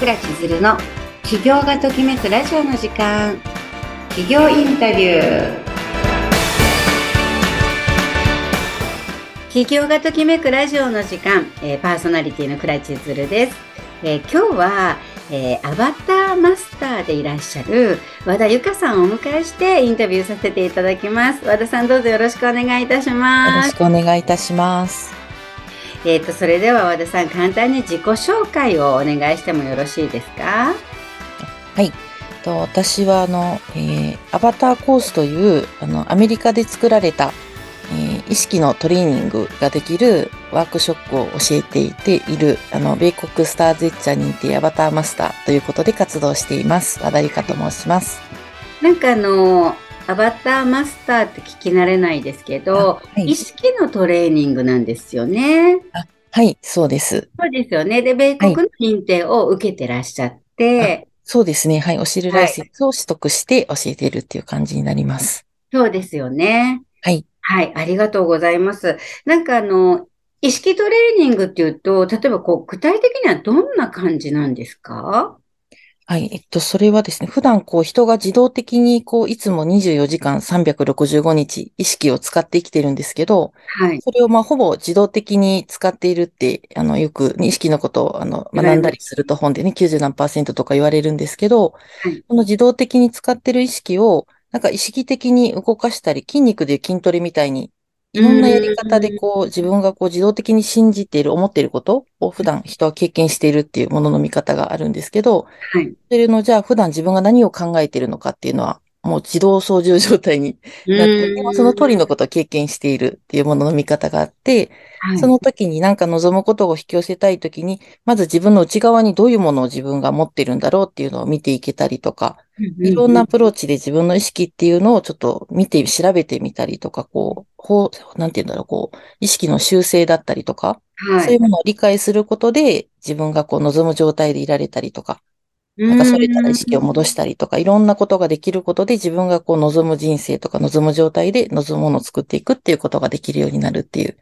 倉千鶴の起業がときめくラジオの時間。起業インタビュー。起業がときめくラジオの時間、えー、パーソナリティの倉千鶴です、えー、今日は、えー、アバターマスターでいらっしゃる和田由香さんをお迎えしてインタビューさせていただきます。和田さんどうぞよろしくお願いいたします。よろしくお願いいたしますえっ、ー、と、それでは和田さん、簡単に自己紹介をお願いしてもよろしいですか？はい。と私はあの、えー、アバターコースというあのアメリカで作られた、えー、意識のトレーニングができるワークショップを教えていているあの米国スターズッチャー認定アバターマスターということで活動しています和田由香と申します。なんかあのアバターマスターって聞き慣れないですけど、はい、意識のトレーニングなんですよね。はい、そうです。そうですよね。で、米国の認定を受けてらっしゃって、はい、そうですね。はい、教えるライセンスを取得して教えているっていう感じになります。そうですよね。はい。はい、ありがとうございます。なんかあの、意識トレーニングっていうと、例えばこう、具体的にはどんな感じなんですか？はい。えっと、それはですね、普段こう人が自動的にこういつも24時間365日意識を使って生きてるんですけど、はい。それをまあほぼ自動的に使っているって、あの、よく意識のことをあの学んだりすると本でね、90何パーセントとか言われるんですけど、はい。この自動的に使ってる意識をなんか意識的に動かしたり、筋肉で筋トレみたいにいろんなやり方でこう自分がこう自動的に信じている、思っていることを普段人は経験しているっていうものの見方があるんですけど、はい。それのじゃあ普段自分が何を考えているのかっていうのは、もう自動操縦状態になって、その通りのことを経験しているっていうものの見方があって、はい、その時になんか望むことを引き寄せたい時に、まず自分の内側にどういうものを自分が持ってるんだろうっていうのを見ていけたりとか、いろんなアプローチで自分の意識っていうのをちょっと見て、調べてみたりとか、こう、こう、なんて言うんだろう、こう、意識の修正だったりとか、はい、そういうものを理解することで、自分がこう、望む状態でいられたりとか、なんかそれから意識を戻したりとか、いろんなことができることで自分がこう望む人生とか望む状態で望むものを作っていくっていうことができるようになるっていう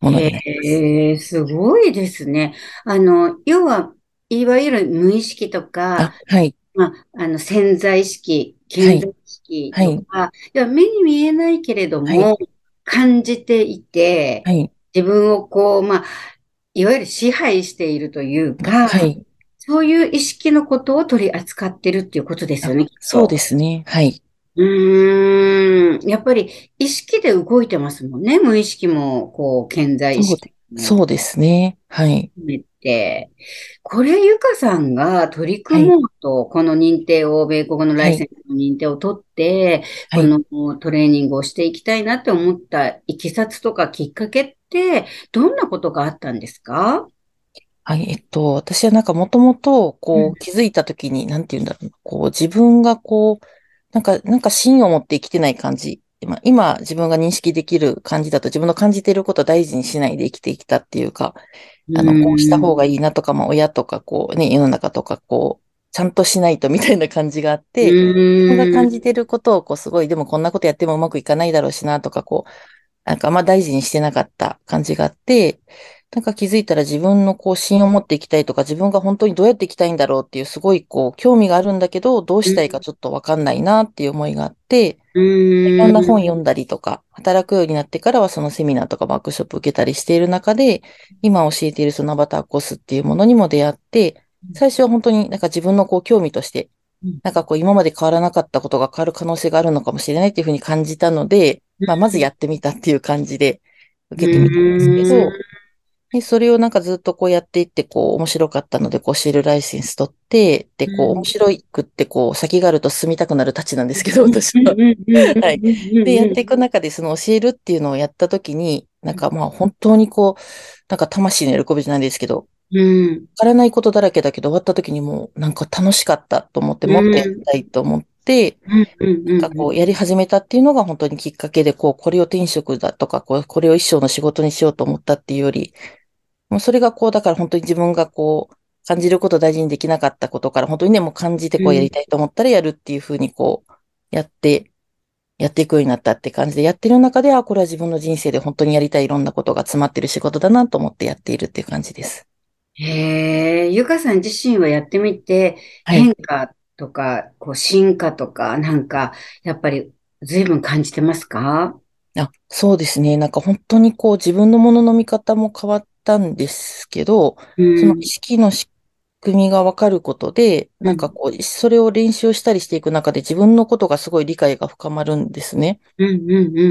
ものでえー、すごいですね。あの、要は、いわゆる無意識とか、はい。まあ、あの、潜在意識、潜在意識とか、はいはい、や目に見えないけれども、はい、感じていて、はい、自分をこう、まあ、いわゆる支配しているというか、はい、そういう意識のことを取り扱ってるっていうことですよね。そうですね。はい。うーん。やっぱり意識で動いてますもんね。無意識も、こう、健在意識。そうですね。はい。て、これ、ゆかさんが取り組もうと、はい、この認定を、米国のライセンスの認定を取って、はい、このトレーニングをしていきたいなって思ったいきさつとかきっかけって、どんなことがあったんですか？はい、えっと、私はなんかもともと、こう、気づいたときに、うん、なんて言うんだろう、こう、自分がこう、なんか、なんか芯を持って生きてない感じ。今、自分が認識できる感じだと自分の感じていることを大事にしないで生きてきたっていうか、あの、こうした方がいいなとか、まあ、親とか、こうね、世の中とか、こう、ちゃんとしないとみたいな感じがあって、自分が感じてることを、こう、すごい、でもこんなことやってもうまくいかないだろうしなとか、こう、なんかあんま大事にしてなかった感じがあって、なんか気づいたら自分のこう芯を持っていきたいとか、自分が本当にどうやっていきたいんだろうっていうすごいこう興味があるんだけど、どうしたいかちょっとわかんないなっていう思いがあって、いろんな本読んだりとか、働くようになってからはそのセミナーとかワークショップ受けたりしている中で、今教えているそのアバターコースっていうものにも出会って、最初は本当になんか自分のこう興味として、なんかこう今まで変わらなかったことが変わる可能性があるのかもしれないっていうふうに感じたので、まあまずやってみたっていう感じで受けてみたんですけど、で、それをなんかずっとこうやっていって、こう面白かったので、こうシールライセンス取って、で、こう面白くって、こう先があると住みたくなるたちなんですけど、私は。はい。で、やっていく中で、その教えるっていうのをやったときに、なんかまあ本当にこう、なんか魂の喜びじゃないですけど、うん。わからないことだらけだけど、終わった時にもうなんか楽しかったと思って、もっとやりたいと思って、なんかこうやり始めたっていうのが本当にきっかけで、こう、これを転職だとか、こう、これを一生の仕事にしようと思ったっていうより、もうそれがこう、だから本当に自分がこう、感じることを大事にできなかったことから、本当にね、もう感じてこうやりたいと思ったらやるっていうふうにこう、やって、やっていくようになったって感じで、やってる中で、は、これは自分の人生で本当にやりたいいろんなことが詰まってる仕事だなと思ってやっているっていう感じです。へえ、ゆかさん自身はやってみて、はい。変化とか、こう、進化とか、なんか、やっぱり随分感じてますか？あ、そうですね。なんか本当にこう自分のものの見方も変わったんですけど、うその意ん、識の仕組みがわかることで、うん、なんかこう、それを練習したりしていく中で自分のことがすごい理解が深まるんですね。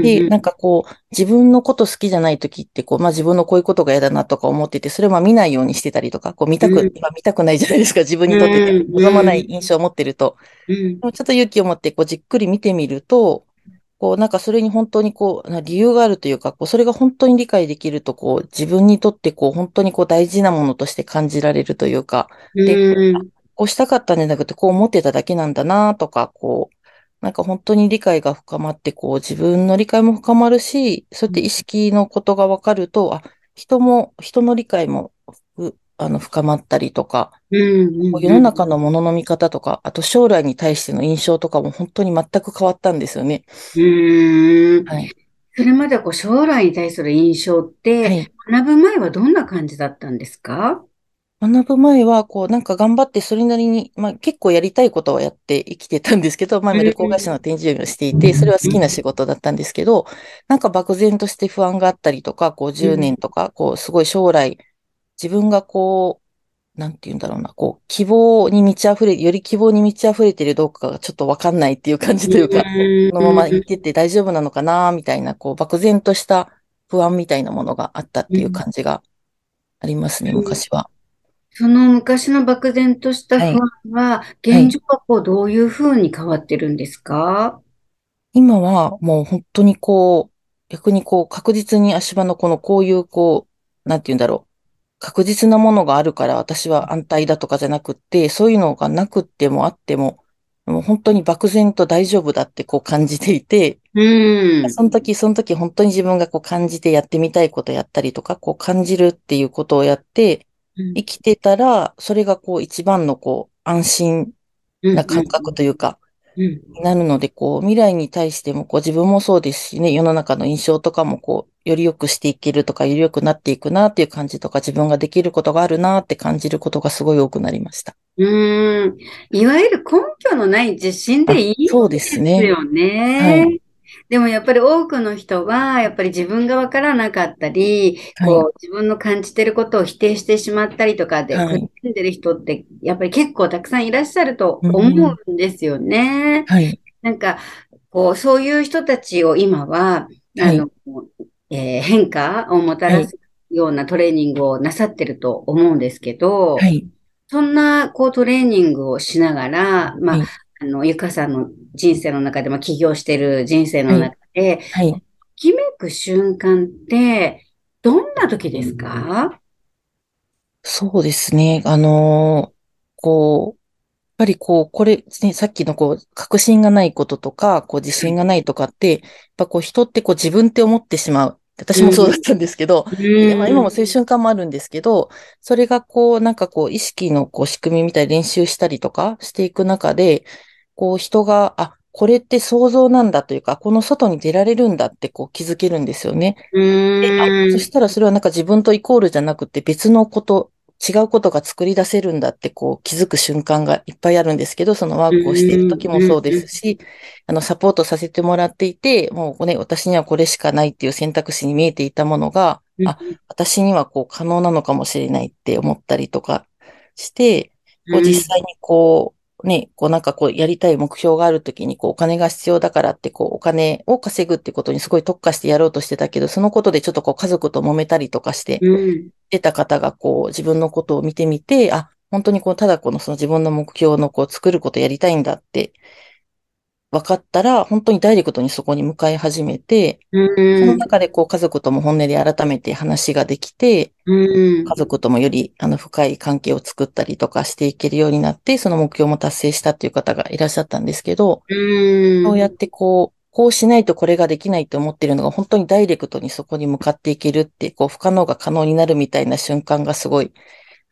で、うん、なんかこう、自分のこと好きじゃない時って、こう、まあ自分のこういうことが嫌だなとか思ってて、それをまあ見ないようにしてたりとか、こう見たく、うん、今見たくないじゃないですか。自分うにとってね、ん、望まないうん、印象を持ってると。うん、ちょっと勇気を持って、こう、じっくり見てみると、こう、なんかそれに本当にこう、な理由があるというか、こう、それが本当に理解できると、こう、自分にとってこう、本当にこう、大事なものとして感じられるというか、うで、ん、こうしたかったんじゃなくて、こう思ってただけなんだなとか、こう、なんか本当に理解が深まって、こう自分の理解も深まるし、そうやって意識のことがわかると、あ、人も、人の理解も、ふあの、深まったりとか、うん、世うん、の中のものの見方とか、あと将来に対しての印象とかも本当に全く変わったんですよね。うん。はい。それまでこう将来に対する印象って、はい。学ぶ前はどんな感じだったんですか？学ぶ前は、こう、なんか頑張ってそれなりに、まあ結構やりたいことはやって生きてたんですけど、まあ旅行会社のん、展示業をしていて、それは好きな仕事だったんですけど、なんか漠然として不安があったりとか、こう10うん、年とか、こうすごい将来、自分がこう、なんて言うんだろうな、こう、希望に満ち溢れ、より希望に満ち溢れているどうかがちょっとわかんないっていう感じというか、このまま行ってて大丈夫なのかな、みたいな、こう、漠然とした不安みたいなものがあったっていううん、感じがありますね、昔は。その昔の漠然とした不はい。安は、はい。現状はこうどういうふうに変わってるんですか？今はもう本当にこう、逆にこう確実に足場のこのこういうこう、なんて言うんだろう。確実なものがあるから私は安泰だとかじゃなくって、そういうのがなくってもあっても、もう本当に漠然と大丈夫だってこう感じていて、うん、その時その時本当に自分がこう感じてやってみたいことやったりとか、こう感じるっていうことをやって、うん、生きてたら、それがこう一番のこう安心うん、な感覚というか、うん、なるので、こう、未来に対しても、こう、自分もそうですしね、世の中の印象とかも、こう、より良くしていけるとか、より良くなっていくなっていう感じとか、自分ができることがあるなって感じることがすごい多くなりました。うん。いわゆる根拠のない自信であ、いいんそうですね。はい。でもやっぱり多くの人は、やっぱり自分がわからなかったり、はい。こう自分の感じてることを否定してしまったりとかで苦はい。しんでる人って、やっぱり結構たくさんいらっしゃるとう思ん。うんですよね。はい。なんか、こう、そういう人たちを今は、あの、はい。えー変化をもたはい。らすようなトレーニングをなさってると思うんですけど、はい。そんな、こう、トレーニングをしながら、まあ、はい。あの、ゆかさんの人生の中で、まあ、起業してる人生のはい。中で、はい。ときめく瞬間って、どんな時ですか？そうですね。あのーこう、やっぱりこう、これ、ね、さっきのこう、確信がないこととか、こう、自信がないとかって、やっぱこう、人ってこう、自分って思ってしまう。私もそうだっうん、たんですけど、で、まあ今もそういう瞬間もあるんですけど、それがこう、なんかこう、意識のこう、仕組みみたいに練習したりとかしていく中で、こう、人が、あ、これって想像なんだというか、この外に出られるんだってこう気づけるんですよね。そん、したらそれはなんか自分とイコールじゃなくて別のこと、違うことが作り出せるんだってこう気づく瞬間がいっぱいあるんですけど、そのワうークをしている時もそうですし、あの、サポートさせてもらっていて、もうね、私にはこれしかないっていう選択肢に見えていたものが、あ、うん、私にはこう可能なのかもしれないって思ったりとかして、こううん、実際にこう、ね、こうなんかこうやりたい目標があるときにこうお金が必要だからってこうお金を稼ぐってことにすごい特化してやろうとしてたけど、そのことでちょっとこう家族と揉めたりとかしてうん、出た方がこう自分のことを見てみて、あ、本当にこうただこのその自分の目標のこう作ることやりたいんだって分かったら、本当にダイレクトにそこに向かい始めて、うそのん、中でこう家族とも本音で改めて話ができて、うん、家族ともよりあの深い関係を作ったりとかしていけるようになって、その目標も達成したっていう方がいらっしゃったんですけど、うん、そうやってこう、こうしないとこれができないと思っているのが本当にダイレクトにそこに向かっていけるって、こう不可能が可能になるみたいな瞬間がすごい、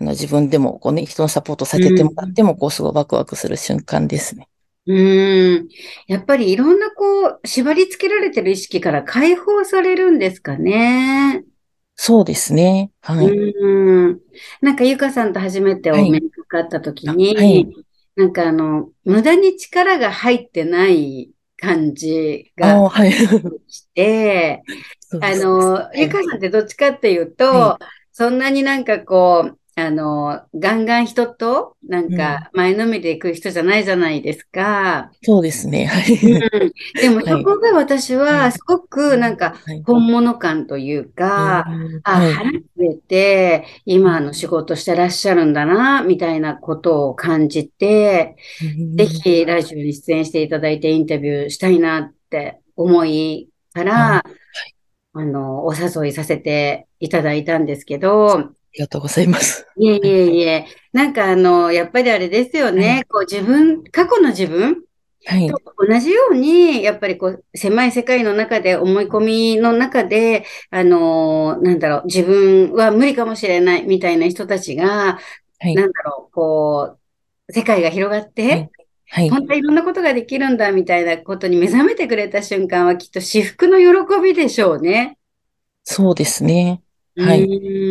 あの自分でもこうね、人のサポートさうせてもらっん。ても、こうすごいワクワクする瞬間ですね。うーん。やっぱりいろんなこう、縛り付けられてる意識から解放されるんですかね。そうですね。うはい。ーん。なんかゆかさんと初めてお目にかかった時に、はい、なんかあの、無駄に力が入ってない感じがして、あの、ゆかさんってどっちかっていうと、はい、そんなになんかこう、あの、ガンガン人と、なんか、前のめりで行く人じゃないじゃないですか。そうですね。はい。うん、でも、そこが私は、すごく、なんか、本物感というか、あ、腹くれて、今の仕事してらっしゃるんだな、みたいなことを感じて、ぜひ、ラジオに出演していただいて、インタビューしたいなって思いから、あの、お誘いさせていただいたんですけど、りがとうございます。いえいえいえ。なんかあの、やっぱりあれですよね。はい、こう自分、過去の自分と同じように、やっぱりこう、狭い世界の中で、思い込みの中で、あの、なんだろう、自分は無理かもしれないみたいな人たちが、はい、なんだろう、こう、世界が広がって、はいはい、本当はいろんなことができるんだみたいなことに目覚めてくれた瞬間はきっと至福の喜びでしょうね。そうですね。はい。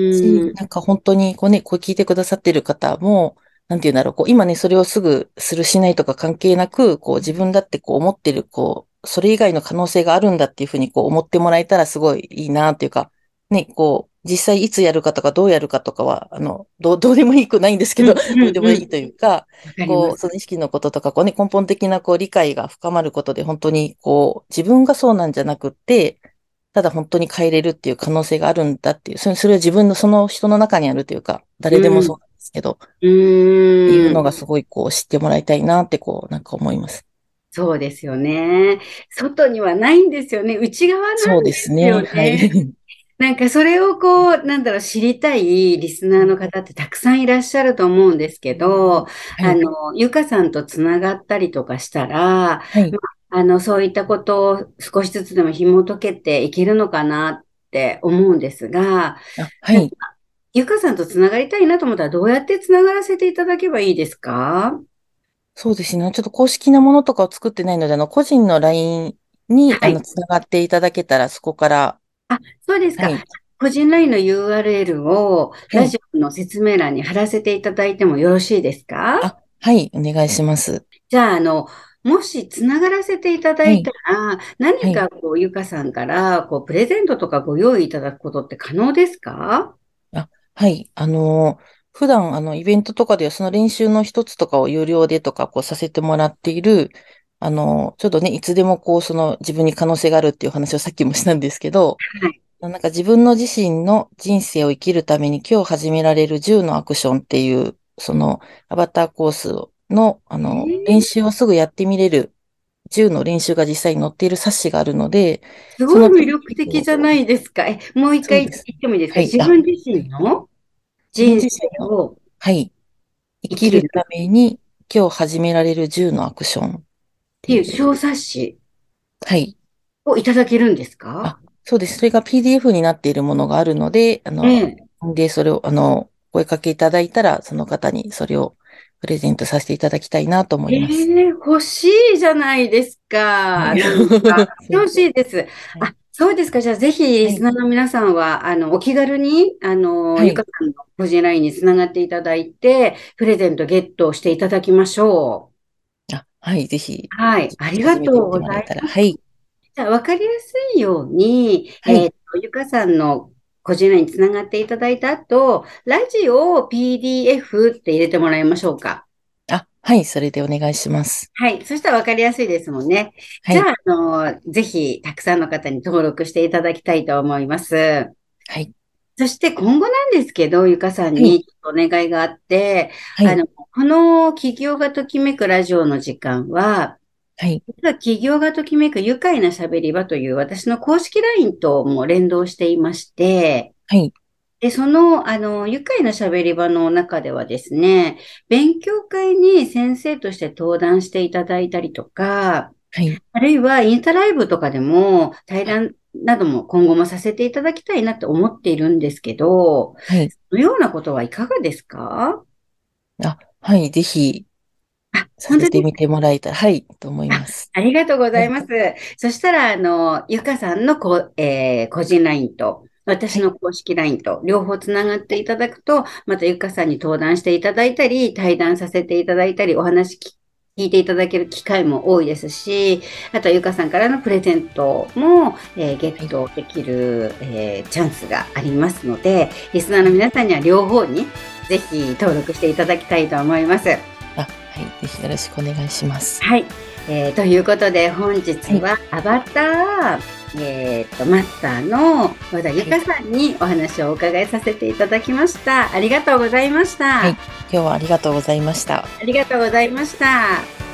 し、なんか本当に、こうね、こう聞いてくださってる方も、なんて言うんだろう、こう、今ね、それをすぐするしないとか関係なく、こう、自分だってこう思ってる、こう、それ以外の可能性があるんだっていうふうにこう思ってもらえたらすごいいいなっていうか、ね、こう、実際いつやるかとかどうやるかとかは、あの、どう、どうでもいいくないんですけど、どうでもいいというか、こう、その意識のこととか、こうね、根本的なこう理解が深まることで、本当にこう、自分がそうなんじゃなくって、ただ本当に変えれるっていう可能性があるんだっていう、それそれは自分のその人の中にあるというか、誰でもそうなんですけど、うん、っていうのがすごいこう知ってもらいたいなってこうなんか思います。そうですよね。外にはないんですよね。内側なんですよね。そうですね。はい。なんかそれをこう、なんだろう、知りたいリスナーの方ってたくさんいらっしゃると思うんですけど、はい、あの、ゆかさんとつながったりとかしたら、はい、まあの、そういったことを少しずつでも紐解けていけるのかなって思うんですが、はい。ゆかさんとつながりたいなと思ったらどうやってつながらせていただけばいいですか？そうですね。ちょっと公式なものとかを作ってないので、あの、個人の LINE に、はい、あの、つながっていただけたら、そこから。あ、そうですか。はい、個人 LINE の URL をラジオの説明欄に貼らせていただいてもよろしいですか、あ、はい、お願いします。じゃあ、あの、もしつながらせていただいたら、はい、何かこう、ゆかさんから、こう、プレゼントとかご用意いただくことって可能ですか？あ、はい。あの普段、あの、イベントとかではその練習の一つとかを有料でとか、こう、させてもらっている、あの、ちょっとね、いつでもこう、その自分に可能性があるっていう話をさっきもしたんですけど、はい。なんか自分の自身の人生を生きるために今日始められる10のアクションっていう、そのアバターコースの、あの、練習をすぐやってみれる、銃の練習が実際に載っている冊子があるので、すごい魅力的じゃないですか。え、もう一回言ってもいいですか、はい、自分自身の？人生を、はい。生きるために今日始められる銃のアクション。っていう小冊子。はい。をいただけるんですか？そうです。それが PDF になっているものがあるので、あの、ええ、で、それを、あの、声かけいただいたら、その方にそれをプレゼントさせていただきたいなと思います。ええー、欲しいじゃないですか。欲しいです。あ、そうですか。じゃあ、ぜひ、リスナーの皆さんは、はい、あの、お気軽に、あの、はい、ゆかさんの個人 LINE につながっていただいて、プレゼントゲットしていただきましょう。あ、はい、ぜひ。はい、ありがとうございます。はい。じゃあ、わかりやすいように、はい、えっ、と、ゆかさんの個人 LINE につながっていただいた後、ラジオを PDF って入れてもらいましょうか。はい、それでお願いします。はい、そしたらわかりやすいですもんね。はい、じゃあ、あの、ぜひ、たくさんの方に登録していただきたいと思います。はい。そして今後なんですけど、ゆかさんにお願いがあって、はい、あの、この企業がときめくラジオの時間は、はい。実は企業がときめく愉快な喋り場という私の公式 LINE とも連動していまして、はい。で、その、あの、愉快な喋り場の中ではですね、勉強会に先生として登壇していただいたりとか、はい。あるいはインスタライブとかでも対談なども今後もさせていただきたいなって思っているんですけど、はい。そのようなことはいかがですか？あ、はい、ぜひ、あ、させてみてもらえたら、はい、と思います。ありがとうございます。そしたら、あの、ゆかさんのこ、えー、個人 LINE と、私の公式 LINE と両方つながっていただくと、またゆかさんに登壇していただいたり、対談させていただいたり、お話聞いていただける機会も多いですし、あとゆかさんからのプレゼントも、えー、ゲットできる、えー、チャンスがありますので、リスナーの皆さんには両方にぜひ登録していただきたいと思います。あ、はい、ぜひよろしくお願いします。はい。えー、ということで本日はアバター、はい、えーと、マスターの和田由香さんにお話をお伺いさせていただきました。ありがとうございました。はい、今日はありがとうございました。ありがとうございました。